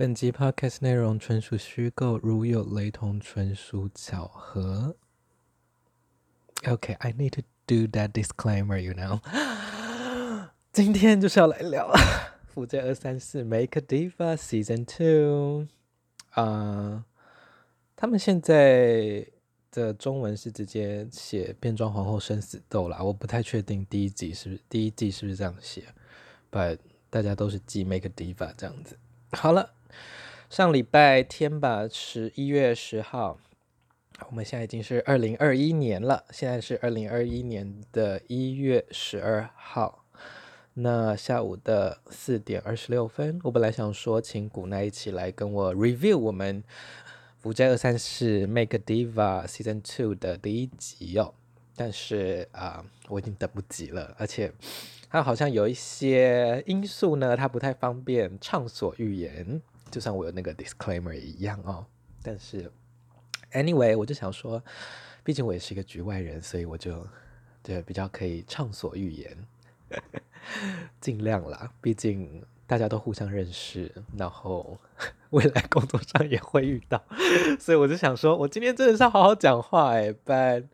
本集 podcast 内容纯属虚构，如有雷同，纯属巧合。Okay, I need to do that disclaimer, you know. 今天就是要来聊福建二三四 Make a Diva Season Two。啊，他们现在的中文是直接写变装皇后生死斗啦，我不太确定第一集是不是第一季是不是这样写，But 大家都是记 Make a Diva 这样子。好了。上礼拜天吧，十一月十号，我们现在已经是二零二一年了。现在是二零二一年的一月十二号，那下午的四点二十六分，我本来想说请古奈一起来跟我 review 我们《福在二三事 Make Diva Season Two》的第一集哦，但是啊、我已经等不及了，而且他好像有一些因素呢，他不太方便畅所欲言。就像我有那个 disclaimer 一样哦，但是 anyway，我就想说，毕竟我也是一个局外人，所以我就对比较可以畅所欲言，尽量啦。毕竟大家都互相认识，然后 未来工作上也会遇到，所以我就想说，我今天真的是要好好讲话哎。But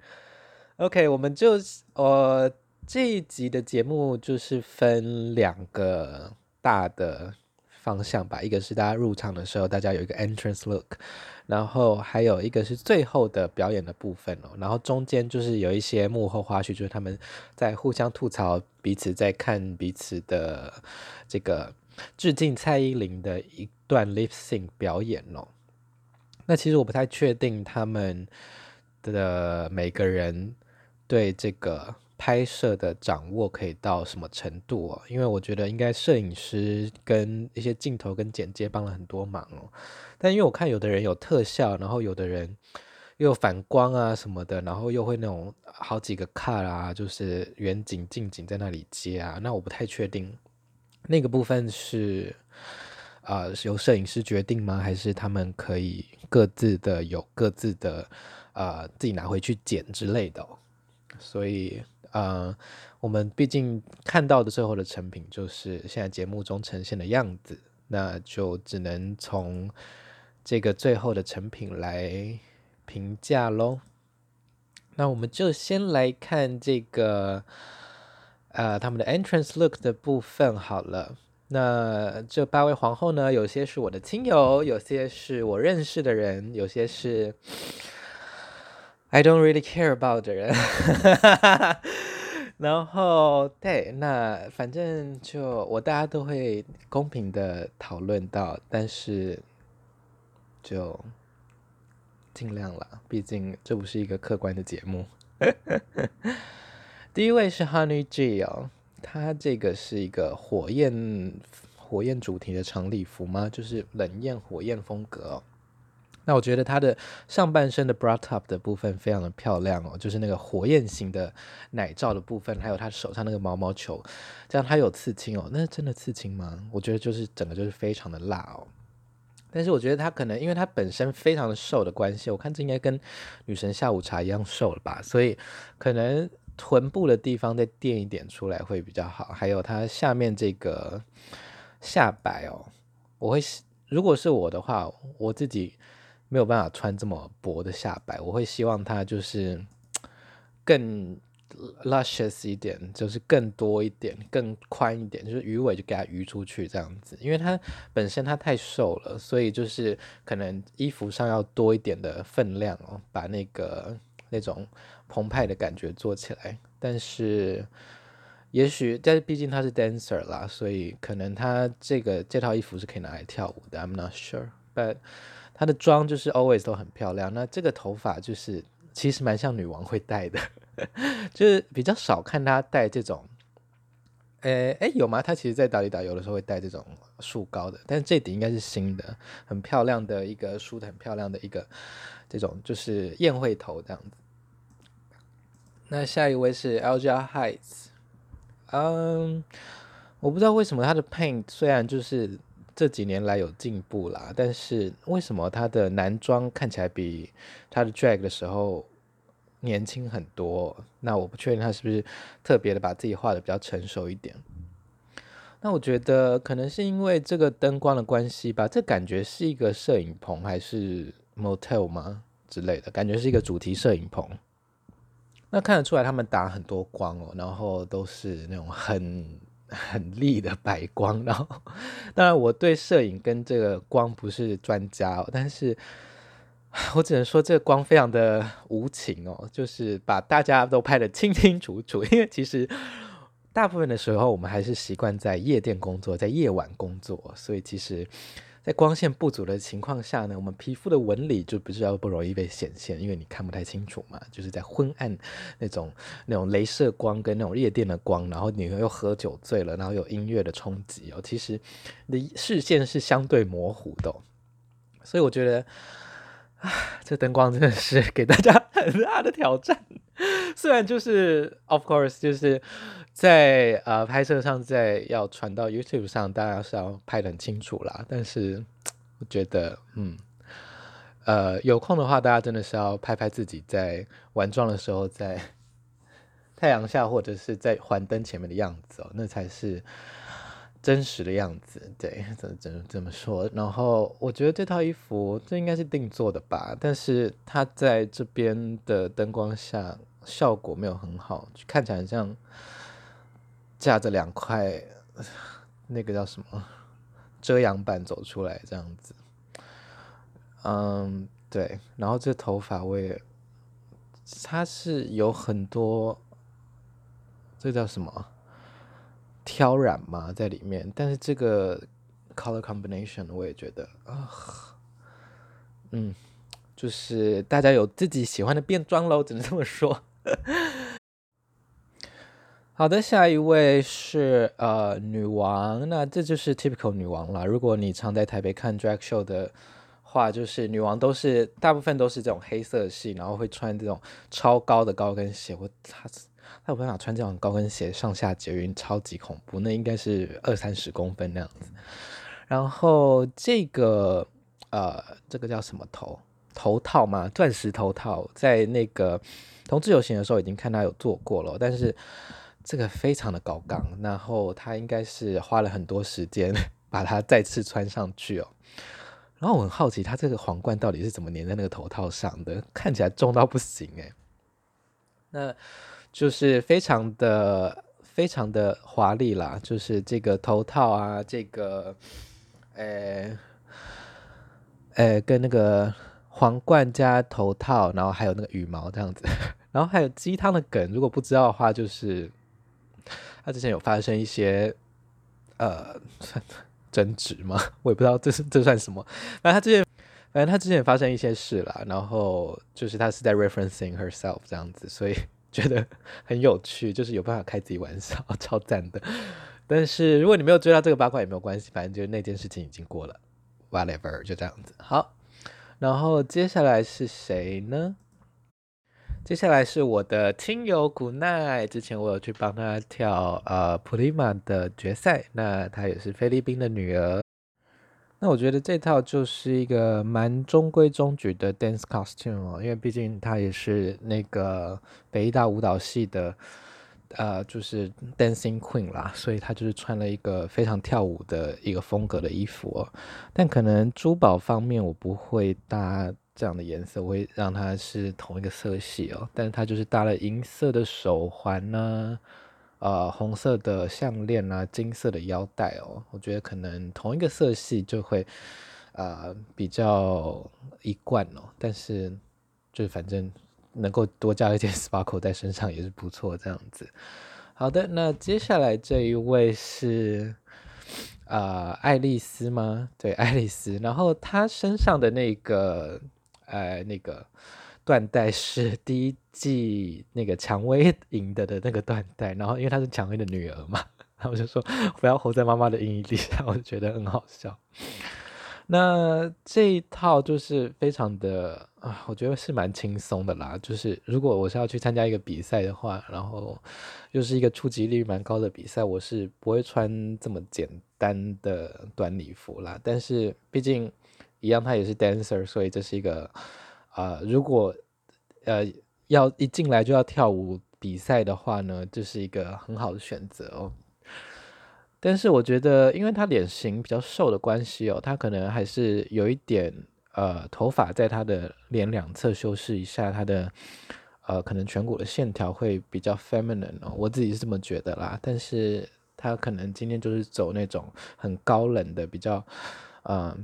OK，我们就呃这一集的节目就是分两个大的。方向吧，一个是大家入场的时候，大家有一个 entrance look，然后还有一个是最后的表演的部分哦，然后中间就是有一些幕后花絮，就是他们在互相吐槽，彼此在看彼此的这个致敬蔡依林的一段 lip sync 表演哦。那其实我不太确定他们的每个人对这个。拍摄的掌握可以到什么程度哦？因为我觉得应该摄影师跟一些镜头跟剪接帮了很多忙哦。但因为我看有的人有特效，然后有的人又反光啊什么的，然后又会那种好几个 cut 啊，就是远景近景在那里接啊。那我不太确定那个部分是啊、是由摄影师决定吗？还是他们可以各自的有各自的啊、自己拿回去剪之类的？所以。呃，我们毕竟看到的最后的成品就是现在节目中呈现的样子，那就只能从这个最后的成品来评价喽。那我们就先来看这个呃他们的 entrance look 的部分好了。那这八位皇后呢，有些是我的亲友，有些是我认识的人，有些是。I don't really care about 的人，然后对，那反正就我大家都会公平的讨论到，但是就尽量了，毕竟这不是一个客观的节目。第一位是 Honey G 哦，他这个是一个火焰火焰主题的长礼服吗？就是冷艳火焰风格。那我觉得她的上半身的 bra top 的部分非常的漂亮哦，就是那个火焰型的奶罩的部分，还有她手上那个毛毛球，这样她有刺青哦，那是真的刺青吗？我觉得就是整个就是非常的辣哦。但是我觉得她可能因为她本身非常的瘦的关系，我看这应该跟女神下午茶一样瘦了吧，所以可能臀部的地方再垫一点出来会比较好。还有她下面这个下摆哦，我会如果是我的话，我自己。没有办法穿这么薄的下摆，我会希望它就是 更 luscious 一点，就是更多一点，更宽一点，就是鱼尾就给它鱼出去这样子。因为它本身它太瘦了，所以就是可能衣服上要多一点的分量哦，把那个那种澎湃的感觉做起来。但是也许，但是毕竟他是 dancer 啦，所以可能他这个这套衣服是可以拿来跳舞的。I'm not sure，but 她的妆就是 always 都很漂亮，那这个头发就是其实蛮像女王会戴的，就是比较少看她戴这种，诶诶有吗？她其实在打理打有的时候会戴这种束高的，但是这顶应该是新的，很漂亮的一个梳的很漂亮的一个这种就是宴会头这样子。那下一位是 Alger Hights，嗯，我不知道为什么她的 paint 虽然就是。这几年来有进步啦，但是为什么他的男装看起来比他的 drag 的时候年轻很多？那我不确定他是不是特别的把自己画得比较成熟一点。那我觉得可能是因为这个灯光的关系吧，这感觉是一个摄影棚还是 motel 吗之类的，感觉是一个主题摄影棚。那看得出来他们打很多光哦，然后都是那种很很丽的白光。然后当然我对摄影跟这个光不是专家哦，但是我只能说这个光非常的无情哦，就是把大家都拍得清清楚楚，因为其实。大部分的时候，我们还是习惯在夜店工作，在夜晚工作，所以其实，在光线不足的情况下呢，我们皮肤的纹理就比较不容易被显现，因为你看不太清楚嘛。就是在昏暗那种那种镭射光跟那种夜店的光，然后你又喝酒醉了，然后有音乐的冲击哦，其实你的视线是相对模糊的。所以我觉得，啊，这灯光真的是给大家 很大的挑战。虽然就是 of course 就是。在呃拍摄上，在要传到 YouTube 上，当然是要拍得很清楚啦。但是我觉得，嗯，呃，有空的话，大家真的是要拍拍自己在玩妆的时候，在太阳下或者是在环灯前面的样子哦，那才是真实的样子。对，怎怎怎么说？然后我觉得这套衣服这应该是定做的吧，但是它在这边的灯光下效果没有很好，看起来像。架着两块，那个叫什么？遮阳板走出来这样子，嗯，对，然后这头发我也，它是有很多，这叫什么？挑染嘛在里面，但是这个 color combination 我也觉得啊，嗯，就是大家有自己喜欢的变装喽，只能这么说。好的，下一位是呃女王，那这就是 typical 女王啦。如果你常在台北看 drag show 的话，就是女王都是大部分都是这种黑色系，然后会穿这种超高的高跟鞋。我他他有办法穿这种高跟鞋上下捷运，超级恐怖。那应该是二三十公分那样子。然后这个呃这个叫什么头头套吗？钻石头套，在那个同志游行的时候已经看他有做过了，但是。这个非常的高档，然后他应该是花了很多时间 把它再次穿上去哦。然后我很好奇，他这个皇冠到底是怎么粘在那个头套上的？看起来重到不行诶。那就是非常的非常的华丽啦，就是这个头套啊，这个，诶，诶，跟那个皇冠加头套，然后还有那个羽毛这样子，然后还有鸡汤的梗，如果不知道的话，就是。他之前有发生一些呃 争执吗？我也不知道这是这算什么。反正他之前，反正他之前也发生一些事啦，然后就是他是在 referencing herself 这样子，所以 觉得很有趣，就是有办法开自己玩笑，超赞的。但是如果你没有追到这个八卦也没有关系，反正就是那件事情已经过了，whatever，就这样子。好，然后接下来是谁呢？接下来是我的亲友古奈，之前我有去帮他跳呃普利马的决赛，那她也是菲律宾的女儿。那我觉得这套就是一个蛮中规中矩的 dance costume 哦，因为毕竟她也是那个北大舞蹈系的，呃，就是 dancing queen 啦，所以她就是穿了一个非常跳舞的一个风格的衣服哦。但可能珠宝方面我不会搭。这样的颜色我会让它是同一个色系哦，但是它就是搭了银色的手环呢、啊，呃，红色的项链啊，金色的腰带哦，我觉得可能同一个色系就会，呃，比较一贯哦，但是就反正能够多加一点 sparkle 在身上也是不错，这样子。好的，那接下来这一位是。啊、呃，爱丽丝吗？对，爱丽丝。然后她身上的那个，呃，那个缎带是 第一季那个蔷薇赢的的那个缎带。然后因为她是蔷薇的女儿嘛，然后就说不要活在妈妈的阴影底下，我就觉得很好笑。那这一套就是非常的啊，我觉得是蛮轻松的啦。就是如果我是要去参加一个比赛的话，然后又是一个触及率蛮高的比赛，我是不会穿这么简单的短礼服啦。但是毕竟一样，他也是 dancer，所以这是一个、呃，如果呃要一进来就要跳舞比赛的话呢，这是一个很好的选择哦。但是我觉得，因为他脸型比较瘦的关系哦，他可能还是有一点呃头发在他的脸两侧修饰一下，他的呃可能颧骨的线条会比较 feminine 哦，我自己是这么觉得啦。但是他可能今天就是走那种很高冷的比较呃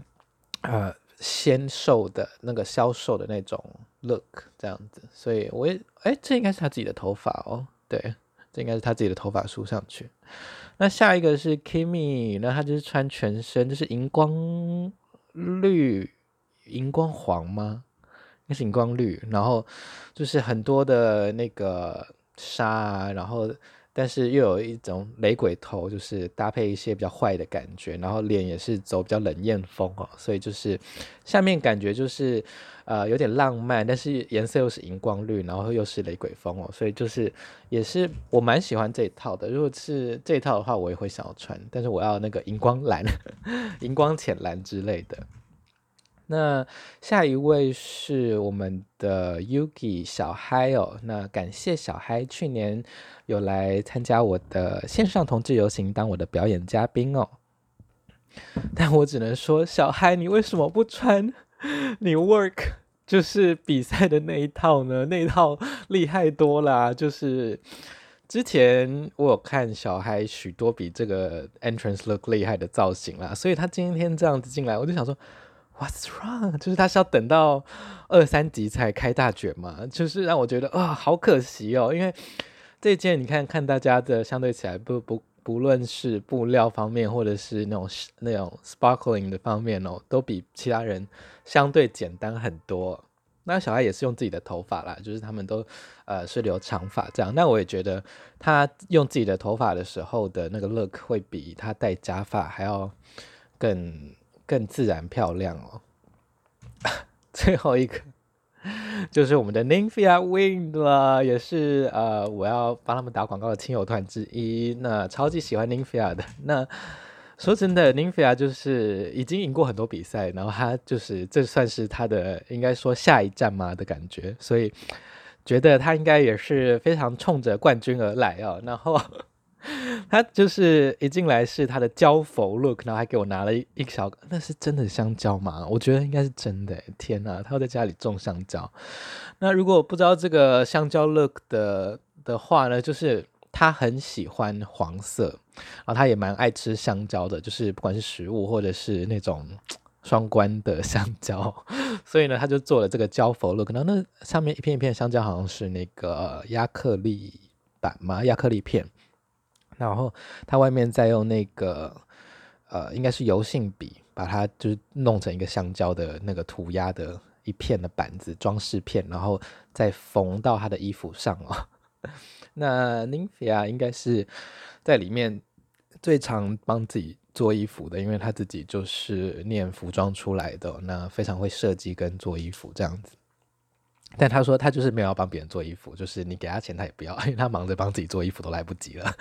呃纤瘦的那个消瘦的那种 look 这样子，所以我也哎，这应该是他自己的头发哦，对。这应该是他自己的头发梳上去。那下一个是 Kimi，那他就是穿全身，就是荧光绿、荧光黄吗？应该是荧光绿，然后就是很多的那个纱，然后。但是又有一种雷鬼头，就是搭配一些比较坏的感觉，然后脸也是走比较冷艳风哦，所以就是下面感觉就是呃有点浪漫，但是颜色又是荧光绿，然后又是雷鬼风哦，所以就是也是我蛮喜欢这一套的。如果是这一套的话，我也会想要穿，但是我要那个荧光蓝、荧光浅蓝之类的。那下一位是我们的 Yuki 小嗨哦，那感谢小嗨去年有来参加我的线上同志游行，当我的表演嘉宾哦。但我只能说，小嗨，你为什么不穿你 work 就是比赛的那一套呢？那一套厉害多啦，就是之前我有看小嗨许多比这个 entrance look 厉害的造型啦，所以他今天这样子进来，我就想说。What's wrong？就是他是要等到二三级才开大卷嘛，就是让我觉得啊、好可惜哦。因为这件你看看大家的相对起来不不不论是布料方面，或者是那种那种 sparkling 的方面哦，都比其他人相对简单很多。那小爱也是用自己的头发啦，就是他们都呃是留长发这样。那我也觉得他用自己的头发的时候的那个 look 会比他戴假发还要更。更自然漂亮哦。最后一个就是我们的 Nymphia Wind 了，也是呃，我要帮他们打广告的亲友团之一。那超级喜欢 Nymphia 的。那说真的，Nymphia 就是已经赢过很多比赛，然后他就是这算是他的应该说下一站嘛的感觉，所以觉得他应该也是非常冲着冠军而来哦。然后。他就是一进来是他的焦佛 look，然后还给我拿了一一小，那是真的香蕉吗？我觉得应该是真的。天哪，他要在家里种香蕉。那如果不知道这个香蕉 look 的的话呢，就是他很喜欢黄色，然后他也蛮爱吃香蕉的，就是不管是食物或者是那种双关的香蕉。所以呢，他就做了这个焦佛 look，然后那上面一片一片香蕉好像是那个亚克力板嘛，亚克力片。然后它外面再用那个呃，应该是油性笔，把它就是弄成一个橡胶的那个涂鸦的一片的板子装饰片，然后再缝到他的衣服上哦。那 Nymphia 应该是在里面最常帮自己做衣服的，因为他自己就是念服装出来的，那非常会设计跟做衣服这样子。但他说他就是没有要帮别人做衣服，就是你给他钱他也不要，因为他忙着帮自己做衣服都来不及了。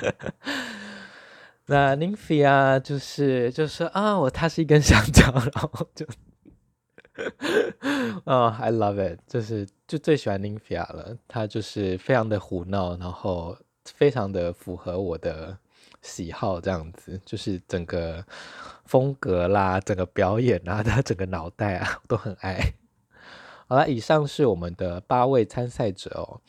那 Ninfa 就是就是啊，我他是一根香蕉，然后就，哦、oh,，I love it，就是就最喜欢 Ninfa 了。他就是非常的胡闹，然后非常的符合我的喜好，这样子就是整个风格啦，整个表演啊，他整个脑袋啊，都很爱。好了，以上是我们的八位参赛者哦。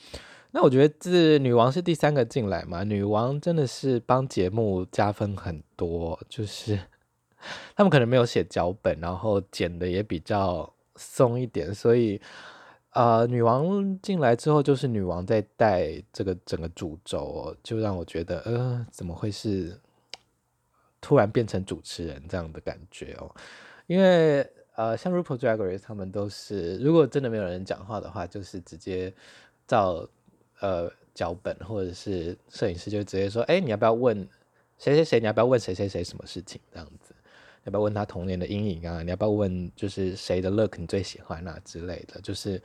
那我觉得这女王是第三个进来嘛，女王真的是帮节目加分很多，就是 他们可能没有写脚本，然后剪的也比较松一点，所以呃，女王进来之后就是女王在带这个整个主轴哦，就让我觉得呃，怎么会是突然变成主持人这样的感觉哦，因为。呃，像 RuPaul Drag Race 他们都是，如果真的没有人讲话的话，就是直接照呃脚本或者是摄影师就直接说，哎、你要不要问谁谁谁？你要不要问谁谁谁什么事情？这样子，要不要问他童年的阴影啊？你要不要问就是谁的 look 你最喜欢啊之类的？就是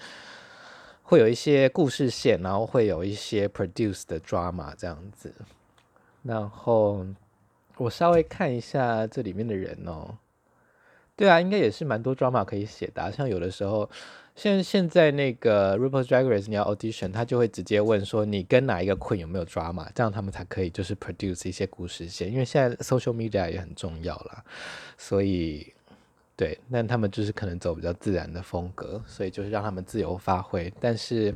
会有一些故事线，然后会有一些 produce 的 drama 这样子。然后我稍微看一下这里面的人哦。对啊，应该也是蛮多 drama 可以写的，像有的时候。现现在那个 RuPaul's Drag Race 你要 audition，他就会直接问说你跟哪一个 queen 有没有 drama，这样他们才可以就是 produce 一些故事线。因为现在 social media 也很重要啦，所以对，那他们就是可能走比较自然的风格，所以就是让他们自由发挥。但是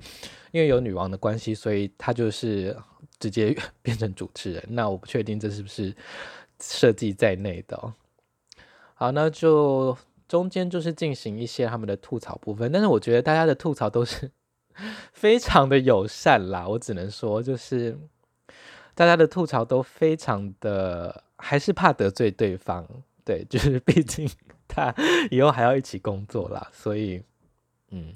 因为有女王的关系，所以他就是直接 变成主持人。那我不确定这是不是设计在内的哦。好，那就。中间就是进行一些他们的吐槽部分，但是我觉得大家的吐槽都是 非常的友善啦，我只能说就是大家的吐槽都非常的，还是怕得罪对方，对，就是毕竟 他以后还要一起工作啦，所以嗯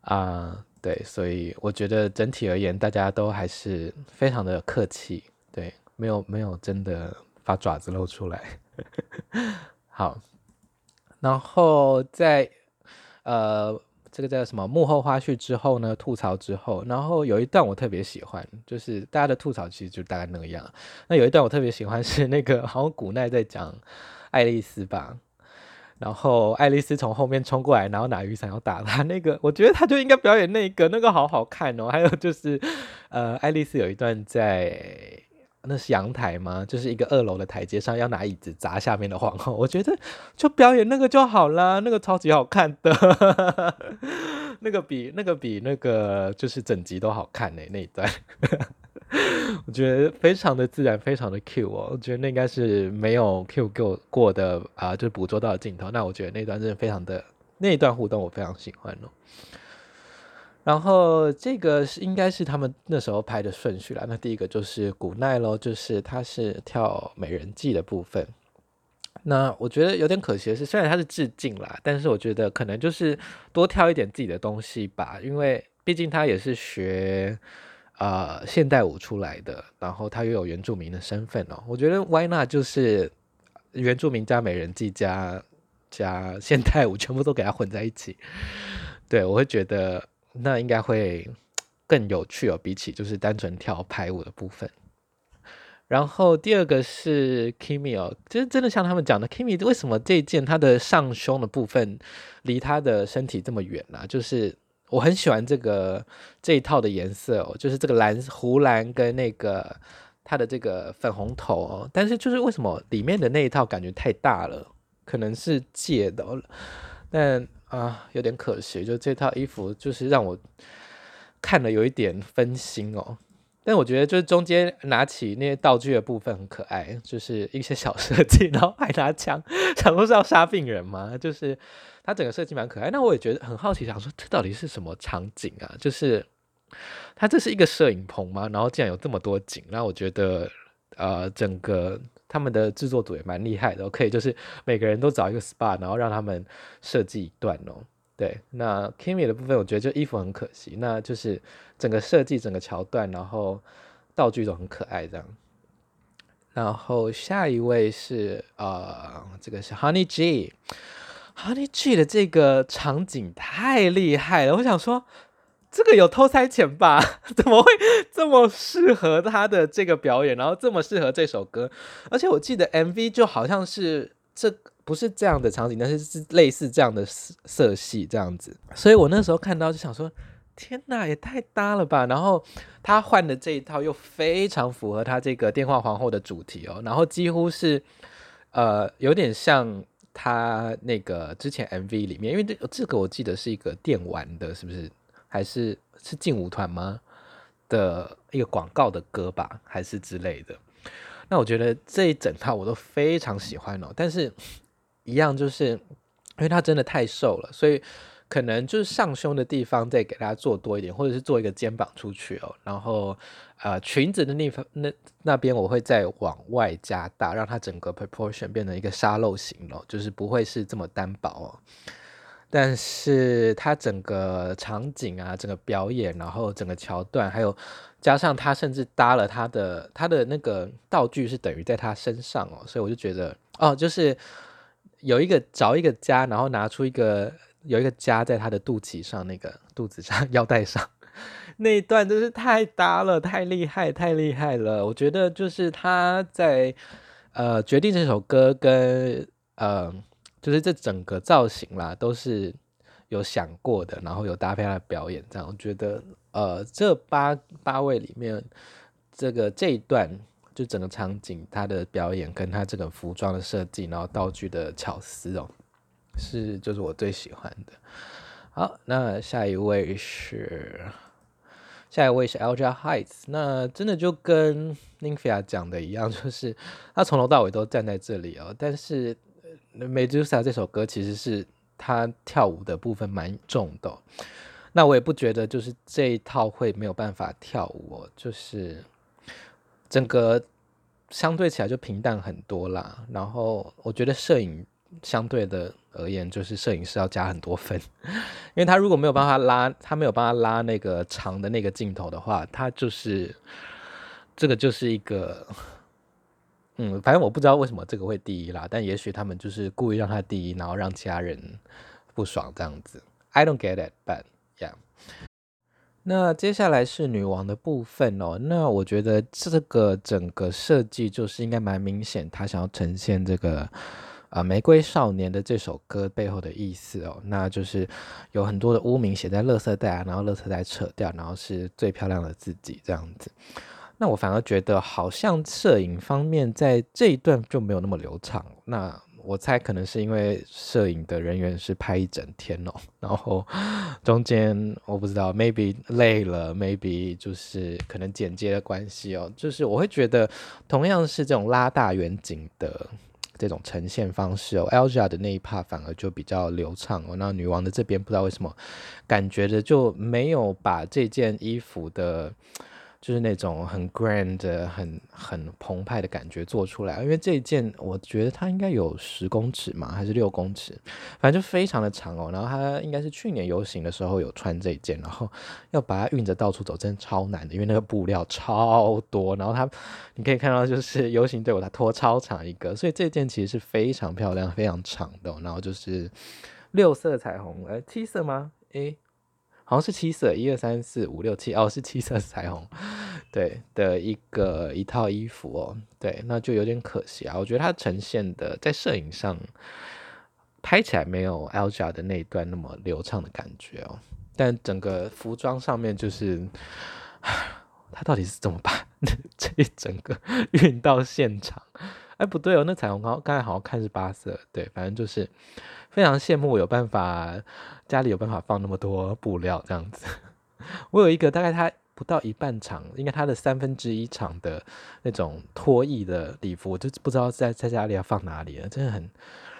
啊、对，所以我觉得整体而言，大家都还是非常的客气，对，没有没有真的把爪子露出来，好。然后在呃这个叫什么幕后花絮之后呢，吐槽之后，然后有一段我特别喜欢，就是大家的吐槽其实就大概那个样。那有一段我特别喜欢是那个 好像古奈在讲爱丽丝吧，然后爱丽丝从后面冲过来，然后拿雨伞要打他，那个我觉得他就应该表演那个，那个好好看哦。还有就是呃爱丽丝有一段在。那是阳台吗？就是一个二楼的台阶上，要拿椅子砸下面的皇后。我觉得就表演那个就好啦，那个超级好看的，那个比那个比那个就是整集都好看呢、那一段，我觉得非常的自然，非常的 Q 哦。我觉得那应该是没有 Q 过过的啊、就是捕捉到的镜头。那我觉得那段真的非常的那一段互动，我非常喜欢哦。然后这个是应该是他们那时候拍的顺序啦。那第一个就是古奈咯，就是他是跳美人计的部分。那我觉得有点可惜的是，虽然他是致敬啦，但是我觉得可能就是多跳一点自己的东西吧，因为毕竟他也是学呃现代舞出来的，然后他又有原住民的身份哦。我觉得 Why not 就是原住民加美人计加加现代舞，全部都给他混在一起。对，我会觉得。那应该会更有趣哦，比起就是单纯跳排舞的部分。然后第二个是 Kimi 哦，其实真的像他们讲的，Kimi 为什么这件他的上胸的部分离他的身体这么远呢？就是我很喜欢这个这一套的颜色哦，就是这个蓝湖蓝跟那个他的这个粉红头哦，但是就是为什么里面的那一套感觉太大了？可能是借的，但。啊，有点可惜，就这套衣服就是让我看了有一点分心哦。但我觉得就是中间拿起那些道具的部分很可爱，就是一些小设计，然后还拿枪，想说是要杀病人吗？就是它整个设计蛮可爱。那我也觉得很好奇，想说这到底是什么场景啊？就是它这是一个摄影棚吗？然后竟然有这么多景，那我觉得呃整个。他们的制作组也蛮厉害的，可以就是每个人都找一个 SPA，然后让他们设计一段哦。对，那 Kimi 的部分，我觉得就衣服很可惜，那就是整个设计、整个桥段，然后道具都很可爱这样。然后下一位是呃，这个是 Honey G，Honey G 的这个场景太厉害了，我想说。这个有偷塞钱吧？怎么会这么适合他的这个表演，然后这么适合这首歌？而且我记得 MV 就好像是这不是这样的场景，但是是类似这样的色色系这样子。所以我那时候看到就想说：天哪，也太搭了吧！然后他换的这一套又非常符合他这个电话皇后的主题哦，然后几乎是呃有点像他那个之前 MV 里面，因为这这个我记得是一个电玩的，是不是？还是是劲舞团吗的一个广告的歌吧，还是之类的？那我觉得这一整套我都非常喜欢哦。但是，一样就是因为他真的太瘦了，所以可能就是上胸的地方再给他做多一点，或者是做一个肩膀出去哦。然后，呃，裙子的那方那那边我会再往外加大，让它整个 proportion 变成一个沙漏型哦，就是不会是这么单薄哦。但是它整个场景啊，整个表演，然后整个桥段，还有加上他甚至搭了他的他的那个道具是等于在他身上哦，所以我就觉得哦，就是有一个找一个家，然后拿出一个有一个家在他的肚脐上，那个肚子上 腰带上那一段真是太搭了，太厉害，太厉害了！我觉得就是他在呃决定这首歌跟呃。就是这整个造型啦，都是有想过的，然后有搭配他的表演，这样我觉得，呃，这八八位里面，这个这一段就整个场景，他的表演跟他这个服装的设计，然后道具的巧思哦，是就是我最喜欢的。好，那下一位是。下一位是 Alger Hights，那真的就跟 Ninfia 讲的一样，就是他从头到尾都站在这里哦。但是 Medusa 这首歌其实是他跳舞的部分蛮重的，那我也不觉得就是这一套会没有办法跳舞哦，就是整个相对起来就平淡很多啦。然后我觉得摄影相对的。而言，就是摄影师要加很多分，因为他如果没有办法拉，他没有办法拉那个长的那个镜头的话，他就是这个就是一个，嗯，反正我不知道为什么这个会第一啦，但也许他们就是故意让他第一，然后让其他人不爽这样子。I don't get it, but yeah。那接下来是女王的部分哦，那我觉得这个整个设计就是应该蛮明显，他想要呈现这个。啊，《玫瑰少年》的这首歌背后的意思哦，那就是有很多的污名写在垃圾袋啊，然后垃圾袋扯掉，然后是最漂亮的自己这样子。那我反而觉得好像摄影方面在这一段就没有那么流畅。那我猜可能是因为摄影的人员是拍一整天哦，然后中间我不知道，maybe 累了，maybe 就是可能剪接的关系哦，就是我会觉得同样是这种拉大远景的。这种呈现方式哦，Alja 的那一 part 反而就比较流畅哦。那女王的这边不知道为什么，感觉的就没有把这件衣服的，就是那种很 grand、很很澎湃的感觉做出来。因为这一件，我觉得它应该有十公尺嘛，还是六公尺，反正就非常的长哦。然后它应该是去年游行的时候有穿这一件，然后要把它运着到处走，真的超难的，因为那个布料超多。然后它，你可以看到就是游行队伍它拖超长一个，所以这件其实是非常漂亮、非常长的。然后就是六色彩虹，哎，七色吗？诶。好像是七色，一二三四五六七，哦，是七色彩虹，对的一个一套衣服哦，对，那就有点可惜啊。我觉得它呈现的在摄影上拍起来没有 Alger 的那一段那么流畅的感觉哦，但整个服装上面就是，它到底是怎么把 这一整个运到现场？哎，不对哦，那彩虹刚刚才好像看是八色，对，反正就是。非常羡慕我有办法家里有办法放那么多布料这样子。我有一个大概它不到一半长，应该它的三分之一长的那种脱翼的礼服，我就不知道在在家里要放哪里了。真的很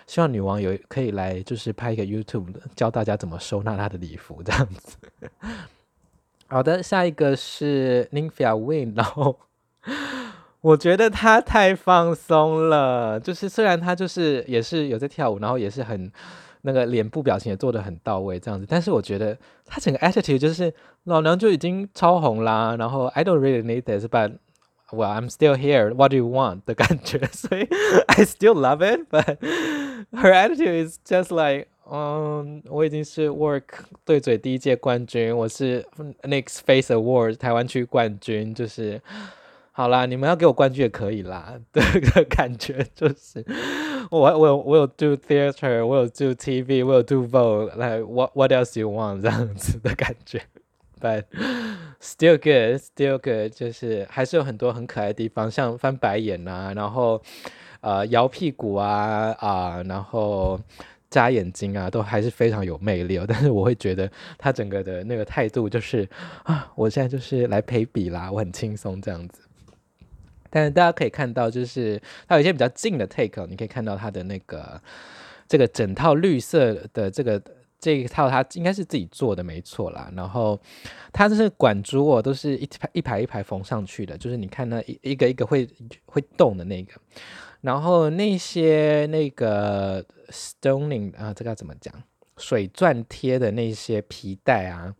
希望女王有可以来，就是拍一个 YouTube 教大家怎么收纳她的礼服这样子。好的，下一个是 Nymphia Win，然后。我觉得他太放松了，就是虽然他就是也是有在跳舞，然后也是很那个脸部表情也做得很到位这样子，但是我觉得他整个 attitude 就是老娘就已经超红啦，然后 I don't really need this，but well I'm still here，what do you want 的感觉，所以 I still love it，but her attitude is just like，嗯，我已经是 Work 对嘴第一届冠军，我是 Next Face Award 台湾区冠军，就是。好啦，你们要给我冠军也可以啦。这个感觉就是，我我有我有 do theater，我有 do TV，我有 do vogue，来、like, what what else you want 这样子的感觉。But still good, still good，就是还是有很多很可爱的地方，像翻白眼啊，然后呃摇屁股啊啊、然后眨眼睛啊，都还是非常有魅力哦。但是我会觉得他整个的那个态度就是啊，我现在就是来陪比啦，我很轻松这样子。但是大家可以看到，就是它有一些比较近的 take，你可以看到它的那个这个整套绿色的这个这一套，它应该是自己做的，没错啦。然后它这是管珠哦，都是一排一排一排缝上去的，就是你看那一一个一个会会动的那个。然后那些那个 stoning 啊，这个要怎么讲？水钻贴的那些皮带啊。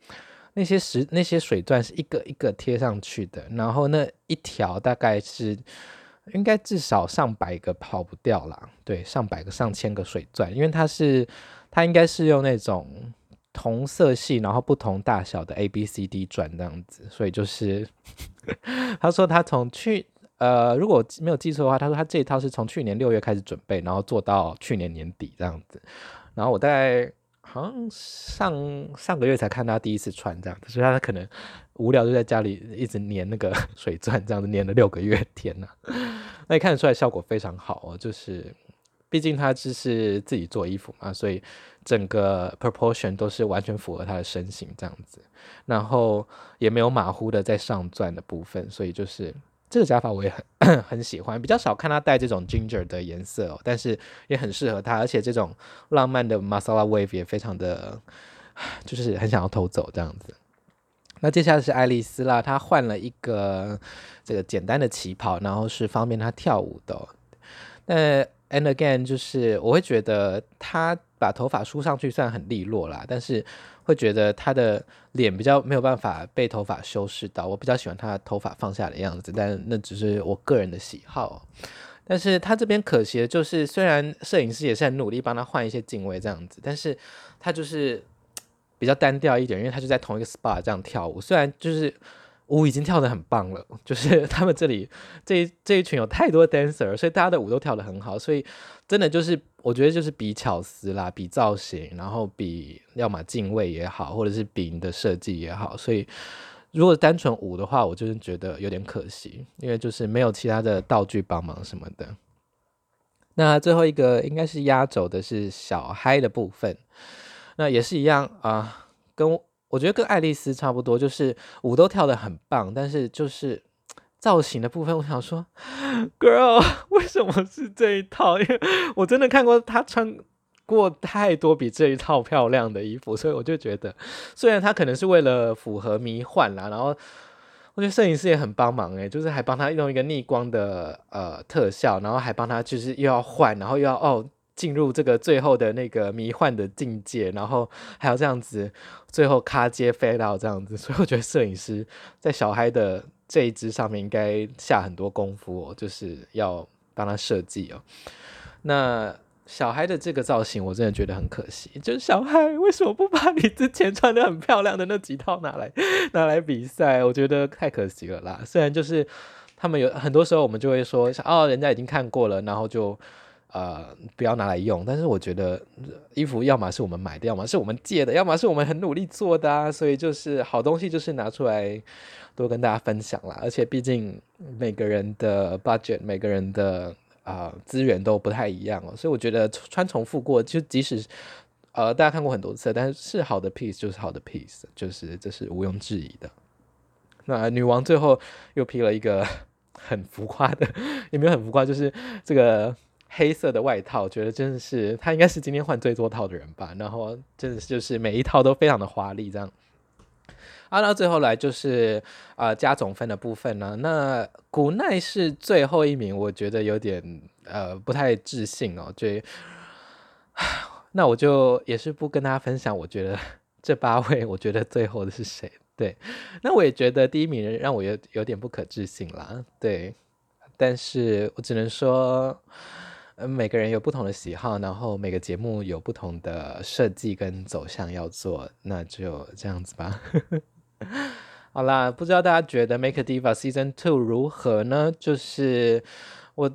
那些石那些水钻是一个一个贴上去的，然后那一条大概是应该至少上百个跑不掉啦，对，上百个上千个水钻，因为它是它应该是用那种同色系，然后不同大小的 A B C D 钻这样子，所以就是 他说他从去呃，如果没有记错的话，他说他这一套是从去年六月开始准备，然后做到去年年底这样子。然后我大概好像上上个月才看他第一次穿这样子，所以他可能无聊就在家里一直粘那个 水钻，这样子粘了六个月，天呐，那你看得出来效果非常好哦，就是。毕竟他只是自己做衣服嘛，所以整个 proportion 都是完全符合他的身形这样子，然后也没有马虎的在上钻的部分，所以就是这个假发我也很 很喜欢，比较少看他戴这种 ginger 的颜色哦，但是也很适合他，而且这种浪漫的 masala wave 也非常的，就是很想要偷走这样子。那接下来是爱丽丝啦，她换了一个这个简单的旗袍，然后是方便她跳舞的，那。And again，就是我会觉得她把头发梳上去算很利落啦，但是会觉得他的脸比较没有办法被头发修饰到。我比较喜欢他头发放下的样子，但那只是我个人的喜好。但是他这边可惜的就是，虽然摄影师也是很努力帮他换一些镜位这样子，但是他就是比较单调一点，因为他就在同一个 SPA 这样跳舞，虽然就是。舞已经跳得很棒了，就是 他们这里这一这一群有太多 dancer，所以大家的舞都跳得很好，所以真的就是我觉得就是比巧思啦，比造型，然后比要么镜位也好，或者是比你的设计也好，所以如果单纯舞的话，我就是觉得有点可惜，因为就是没有其他的道具帮忙什么的。那最后一个应该是压轴的是小嗨的部分，那也是一样啊，跟。我觉得跟爱丽丝差不多，就是舞都跳得很棒，但是就是造型的部分，我想说，Girl，为什么是这一套？因为我真的看过她穿过太多比这一套漂亮的衣服，所以我就觉得，虽然她可能是为了符合迷幻啦，然后我觉得摄影师也很帮忙诶，就是还帮她用一个逆光的呃特效，然后还帮她就是又要换，然后又要哦。进入这个最后的那个迷幻的境界，然后还有这样子，最后卡接飞到这样子，所以我觉得摄影师在小孩的这一支上面应该下很多功夫哦，就是要帮他设计哦。那小孩的这个造型，我真的觉得很可惜，就是小孩为什么不把你之前穿得很漂亮的那几套拿来拿来比赛？我觉得太可惜了啦。虽然就是他们有很多时候我们就会说，哦，人家已经看过了，然后就。呃，不要拿来用。但是我觉得衣服要么是我们买的，要么是我们借的，要么是我们很努力做的啊。所以就是好东西就是拿出来多跟大家分享啦。而且毕竟每个人的 budget，每个人的啊资源都不太一样哦。所以我觉得穿重复过，就即使呃大家看过很多次，但是是好的 piece 就是好的 piece，就是这是毋庸置疑的。那女王最后又披了一个 很浮夸的，也没有很浮夸，就是这个。黑色的外套，觉得真的是他应该是今天换最多套的人吧。然后真的是就是每一套都非常的华丽，这样。啊，那最后来就是啊、加总分的部分呢。那古奈是最后一名，我觉得有点呃不太自信哦。就那我就也是不跟大家分享，我觉得这八位，我觉得最后的是谁？对，那我也觉得第一名让我有有点不可置信啦。对，但是我只能说。嗯，每个人有不同的喜好，然后每个节目有不同的设计跟走向要做，那就这样子吧。好啦，不知道大家觉得《Make a Diva Season Two》如何呢？就是我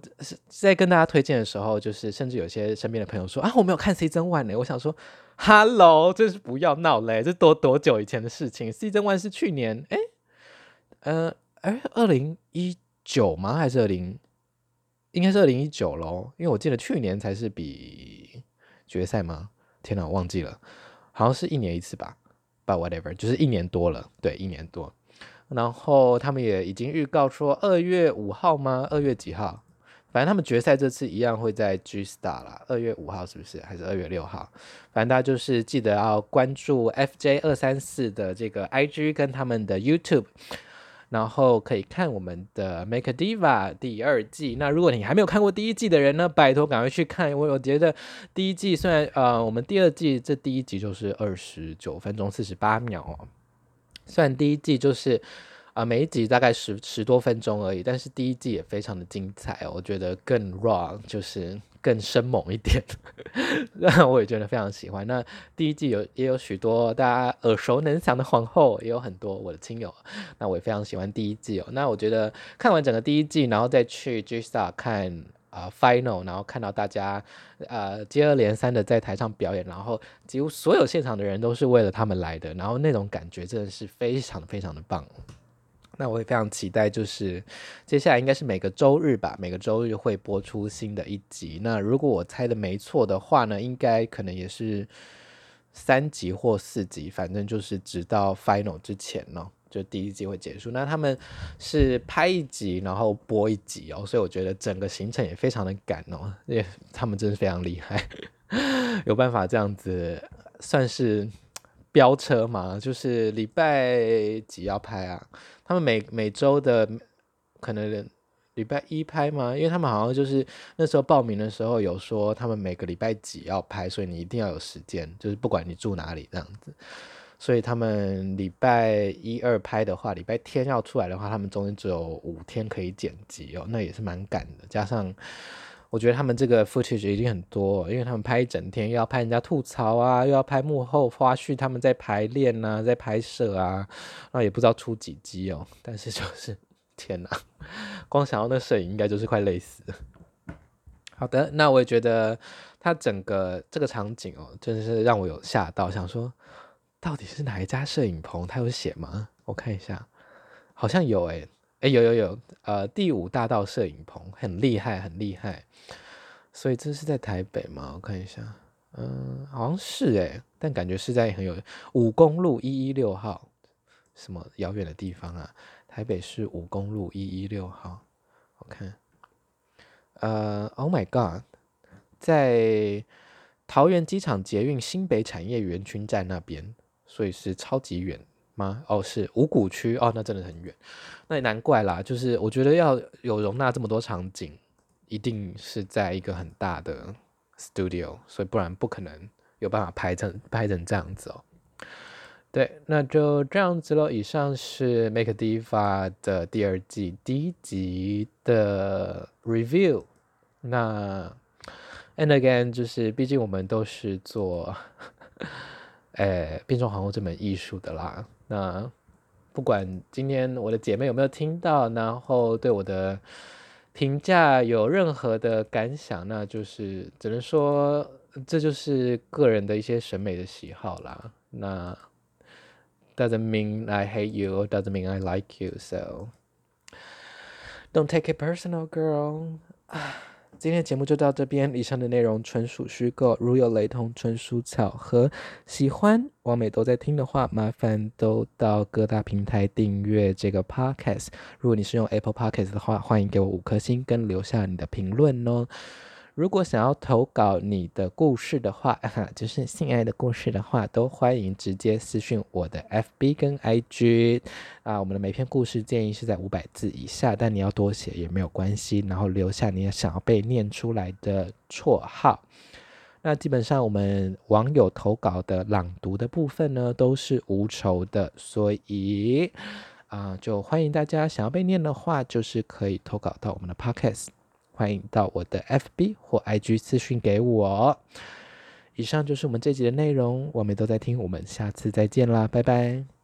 在跟大家推荐的时候，就是甚至有些身边的朋友说啊，我没有看 Season One 呢。我想说，Hello，这是不要闹嘞，这多多久以前的事情？Season One 是去年，哎，呃，哎，二零一九吗？还是二零？应该是二零一九咯，因为我记得去年才是比决赛吗？天哪，我忘记了，好像是一年一次吧。But whatever，就是一年多了，对，一年多。然后他们也已经预告说二月五号吗？二月几号？反正他们决赛这次一样会在 G Star 啦。二月五号是不是？还是二月六号？反正大家就是记得要关注 FJ 二三四的这个 IG 跟他们的 YouTube。然后可以看我们的《Make a Diva》第二季。那如果你还没有看过第一季的人呢，拜托赶快去看，因为我觉得第一季虽然呃，我们第二季这第一集就是二十九分钟四十八秒哦，虽然第一季就是啊、每一集大概十十多分钟而已，但是第一季也非常的精彩哦，我觉得更 raw，就是。更生猛一点，那我也觉得非常喜欢。那第一季有也有许多大家耳熟能详的皇后，也有很多我的亲友，那我也非常喜欢第一季哦。那我觉得看完整个第一季，然后再去 G Star 看啊、Final，然后看到大家呃接二连三的在台上表演，然后几乎所有现场的人都是为了他们来的，然后那种感觉真的是非常非常的棒。那我也非常期待，就是接下来应该是每个周日吧，每个周日会播出新的一集。那如果我猜的没错的话呢，应该可能也是三集或四集，反正就是直到 final 之前呢，就第一季会结束。那他们是拍一集，然后播一集哦，所以我觉得整个行程也非常的赶哦，也他们真是非常厉害，有办法这样子算是飙车嘛，就是礼拜几要拍啊？他们每每周的可能礼拜一拍吗？因为他们好像就是那时候报名的时候有说他们每个礼拜几要拍，所以你一定要有时间，就是不管你住哪里这样子。所以他们礼拜一二拍的话，礼拜天要出来的话，他们中间只有五天可以剪辑哦，那也是蛮赶的。加上我觉得他们这个 footage 已经很多，因为他们拍一整天，又要拍人家吐槽啊，又要拍幕后花絮，他们在排练啊，在拍摄啊。那也不知道出几集哦，但是就是 天哪，光想到那摄影应该就是快累死了。好的，那我也觉得他整个这个场景哦，真的是让我有吓到，想说到底是哪一家摄影棚？他有写吗？我看一下，好像有诶，有有有，呃，第五大道摄影棚很厉害，很厉害。所以这是在台北吗？我看一下，嗯，好像是诶，但感觉是在很有五公路一一六号。什么遥远的地方啊？台北市五公路一一六号，我看，呃，Oh my God，在桃园机场捷运新北产业园区站那边，所以是超级远吗？哦，是五股区哦，那真的很远，那也难怪啦。就是我觉得要有容纳这么多场景，一定是在一个很大的 studio，所以不然不可能有办法拍成拍成这样子哦。对，那就这样子喽。以上是《Make Diva》的第二季第一集的 review。那 and again，就是毕竟我们都是做，呃，变装皇后这门艺术的啦。那不管今天我的姐妹有没有听到，然后对我的评价有任何的感想，那就是只能说这就是个人的一些审美的喜好啦。那。Doesn't mean I hate you, doesn't mean I like you, so don't take it personal, girl. 今天的节目就到这边，以上的内容纯属虚构，如有雷同，纯属巧合。喜欢王美都在听的话，麻烦都到各大平台订阅这个 podcast。如果你是用 Apple Podcast 的话，欢迎给我五颗星跟留下你的评论哦。如果想要投稿你的故事的话，哈，就是性爱的故事的话，都欢迎直接私讯我的 FB 跟 IG 啊。我们的每篇故事建议是在五百字以下，但你要多写也没有关系。然后留下你想要被念出来的绰号。那基本上我们网友投稿的朗读的部分呢，都是无酬的，所以啊，就欢迎大家想要被念的话，就是可以投稿到我们的 Podcast。欢迎到我的 FB 或 IG 私讯给我。以上就是我们这集的内容，我们都在听，我们下次再见啦，拜拜。